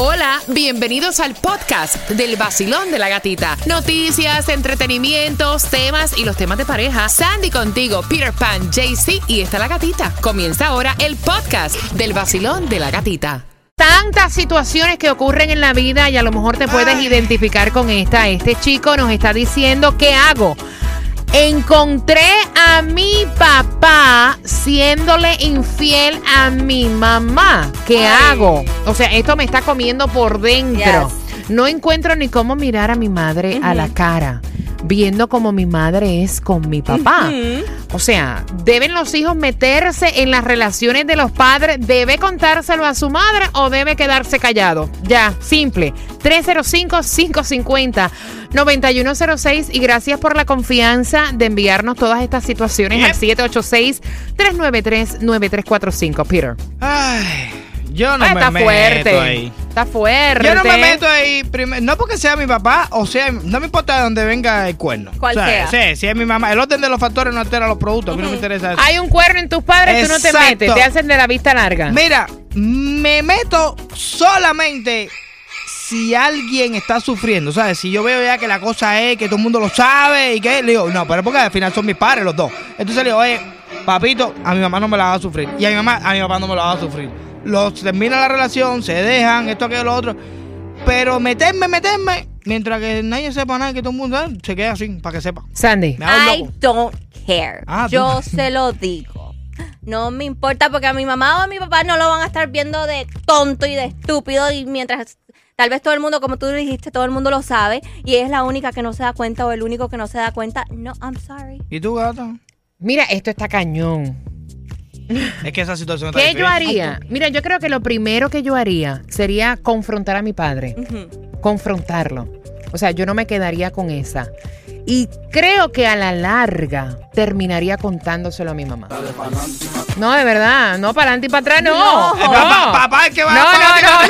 Hola, bienvenidos al podcast del vacilón de la gatita. Noticias, entretenimientos, temas y los temas de pareja. Sandy contigo, Peter Pan, JC y está la gatita. Comienza ahora el podcast del vacilón de la gatita. Tantas situaciones que ocurren en la vida y a lo mejor te puedes identificar con esta. Este chico nos está diciendo, ¿qué hago? Encontré a mi papá siéndole infiel a mi mamá. ¿Qué hago? O sea, esto me está comiendo por dentro. No encuentro ni cómo mirar a mi madre a la cara viendo como mi madre es con mi papá. O sea, ¿deben los hijos meterse en las relaciones de los padres? ¿Debe contárselo a su madre o debe quedarse callado? Ya, simple. 305-550-9106 y gracias por la confianza de enviarnos todas estas situaciones al 786-393-9345. Peter. Ay, yo no Ah, me está meto fuerte. ahí. Está fuerte. Yo no me meto ahí, prim- no porque sea mi papá, o sea, no me importa de dónde venga el cuerno. Cual o sea. sea. Sí, si es mi mamá. El orden de los factores no altera los productos, a mí no me interesa eso. Hay un cuerno en tus padres, tú no te Exacto. metes, te hacen de la vista larga. Mira, me meto solamente si alguien está sufriendo, ¿sabes? Si yo veo ya que la cosa es que todo el mundo lo sabe y que le digo, no, pero porque al final son mis padres los dos. Entonces le digo, oye, papito, a mi mamá no me la va a sufrir. Y a mi mamá, a mi papá no me la va a sufrir. Los termina la relación, se dejan, esto, aquello, lo otro. Pero meterme, meterme, mientras que nadie sepa nada, que todo el mundo se queda así, para que sepa. Sandy. Me hago I don't care. Ah, tú- Yo se lo digo. No me importa porque a mi mamá o a mi papá no lo van a estar viendo de tonto y de estúpido y mientras tal vez todo el mundo, como tú dijiste, todo el mundo lo sabe y es la única que no se da cuenta o el único que no se da cuenta. No, I'm sorry. ¿Y tú, gata? Mira, esto está cañón. Es que esa situación está ¿Qué yo haría? Mira, yo creo que lo primero que yo haría sería confrontar a mi padre. Confrontarlo. O sea, yo no me quedaría con esa. Y creo que a la larga terminaría contándoselo a mi mamá. No, de verdad. No, para adelante y para atrás, no. No. no. Eh, papá, papá, es que va no, a no, no, no.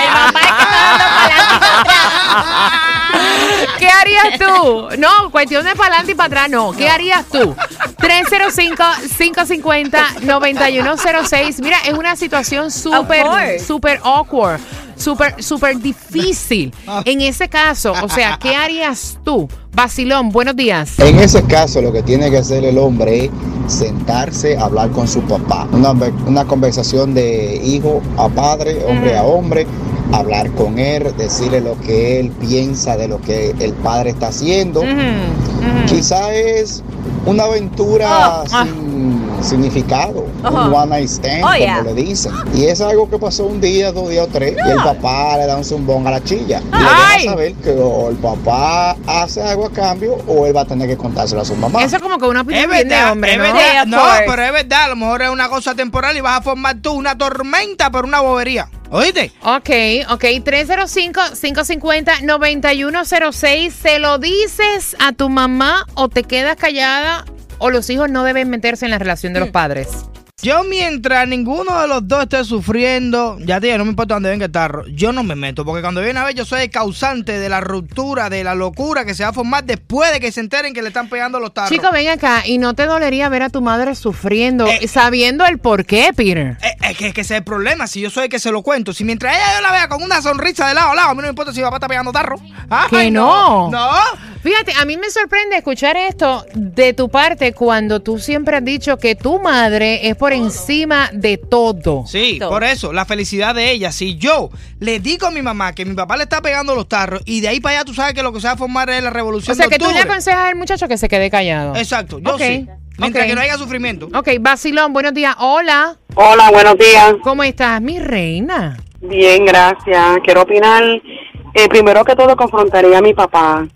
El papá es que está dando para adelante y para atrás. ¿Qué harías tú? No, cuestión de para adelante y para atrás, no. ¿Qué harías tú? 305-550-9106. Mira, es una situación súper, súper awkward, súper, súper difícil. En ese caso, o sea, ¿qué harías tú? Basilón, buenos días. En ese caso, lo que tiene que hacer el hombre es sentarse a hablar con su papá. Una, una conversación de hijo a padre, hombre a hombre, hablar con él, decirle lo que él piensa de lo que el padre está haciendo. Ujú, ujú. Quizá es una aventura Ah, ah. Significado, Ajá. un one night stand, Oh, como yeah. le dicen. Y es algo que pasó un día, dos días o tres, y el papá le da un zumbón a la chilla. Y le deja saber que o el papá hace algo a cambio o él va a tener que contárselo a su mamá. Eso es como que una Es opinión de verdad, hombre, es ¿no? verdad. No, course. pero es verdad, a lo mejor es una cosa temporal y vas a formar tú una tormenta por una bobería. ¿Oíste? Ok, ok. 305-550-9106. ¿Se lo dices a tu mamá o te quedas callada o los hijos no deben meterse en la relación de los padres? Yo mientras ninguno de los dos esté sufriendo, ya te digo, no me importa dónde venga el tarro, yo no me meto, porque cuando viene a ver yo soy el causante de la ruptura, de la locura que se va a formar después de que se enteren que le están pegando los tarros. Chico, ven acá. ¿Y no te dolería ver a tu madre sufriendo Eh. sabiendo el por qué, Peter? Eh, Es que, es que ese es el problema, si yo soy el que se lo cuento. Si mientras ella yo la vea con una sonrisa de lado a lado, a mí no me importa si mi papá está pegando tarro. Ay, Que no. No. Fíjate, a mí me sorprende escuchar esto de tu parte cuando tú siempre has dicho que tu madre es por encima de todo. Sí, por eso, la felicidad de ella. Si yo le digo a mi mamá que mi papá le está pegando los tarros y de ahí para allá tú sabes que lo que se va a formar es la O revolución sea, de que tú le aconsejas al muchacho que se quede callado. Exacto, yo Ok, sí. Mientras que no haya sufrimiento. Ok, Basilón, buenos días. Hola, Hola, buenos días. ¿cómo estás, mi reina? Bien, gracias. Quiero opinar. eh, primero que todo, confrontaría a mi papá.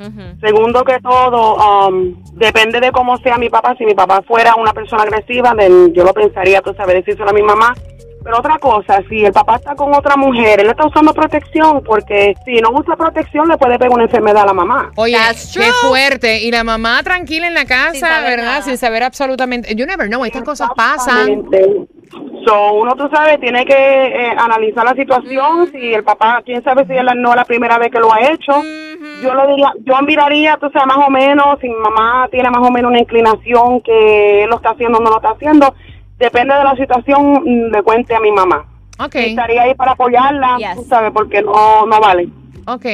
Segundo que todo, um, depende de cómo sea mi papá. Si mi papá fuera una persona agresiva, then yo lo pensaría, tú sabes, decírselo a mi mamá. Pero otra cosa, si el papá está con otra mujer, él está usando protección, porque si no usa protección, le puede pegar una enfermedad a la mamá. Oye, qué fuerte. Y la mamá tranquila en la casa, Sin ¿verdad? nada. Sin saber absolutamente. You never know, estas cosas pasan. So, uno, tú sabes, tiene que eh, analizar la situación. Si el papá, quién sabe si él no es la primera vez que lo ha hecho. Yo lo diría, yo miraría, tú sabes, más o menos, si mi mamá tiene más o menos una inclinación que él lo está haciendo o no lo está haciendo. Depende de la situación, mm, le cuente a mi mamá. Ok, Y estaría ahí para apoyarla, Yes. tú sabes, porque no, no vale. Ok.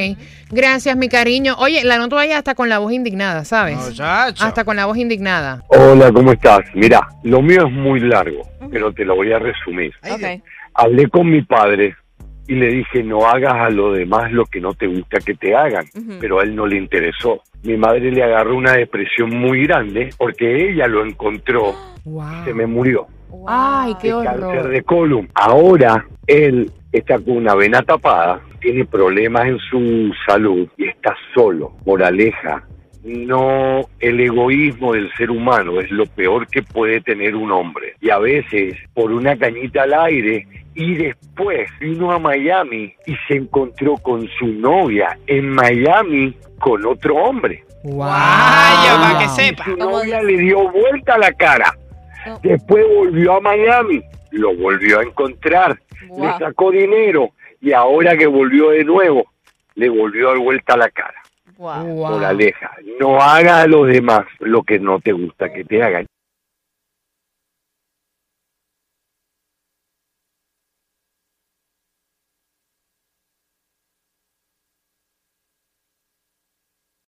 Gracias, mi cariño. Oye, la noto ahí hasta con la voz indignada, ¿sabes? Muchacho. Hasta con la voz indignada. Hola, ¿cómo estás? Mira, lo mío es muy largo, pero te lo voy a resumir. Ay, Ok. Hablé con mi padre y le dije, no hagas a los demás lo que no te gusta que te hagan, pero a él no le interesó. Mi madre le agarró una depresión muy grande porque ella lo encontró Wow. y se me murió. Ay, qué de cáncer horror. de colon. Ahora él está con una vena tapada, tiene problemas en su salud y está solo. Moraleja, no el egoísmo del ser humano es lo peor que puede tener un hombre. Y a veces por una cañita al aire y después vino a Miami y se encontró con su novia en Miami con otro hombre. Wow. Para que sepa. Su ¿Cómo novia le dio vuelta la cara. Después volvió a Miami, lo volvió a encontrar, Wow. le sacó dinero y ahora que volvió de nuevo, le volvió a dar vuelta la cara. Wow. Wow. Moraleja, no haga a los demás lo que no te gusta que te hagan.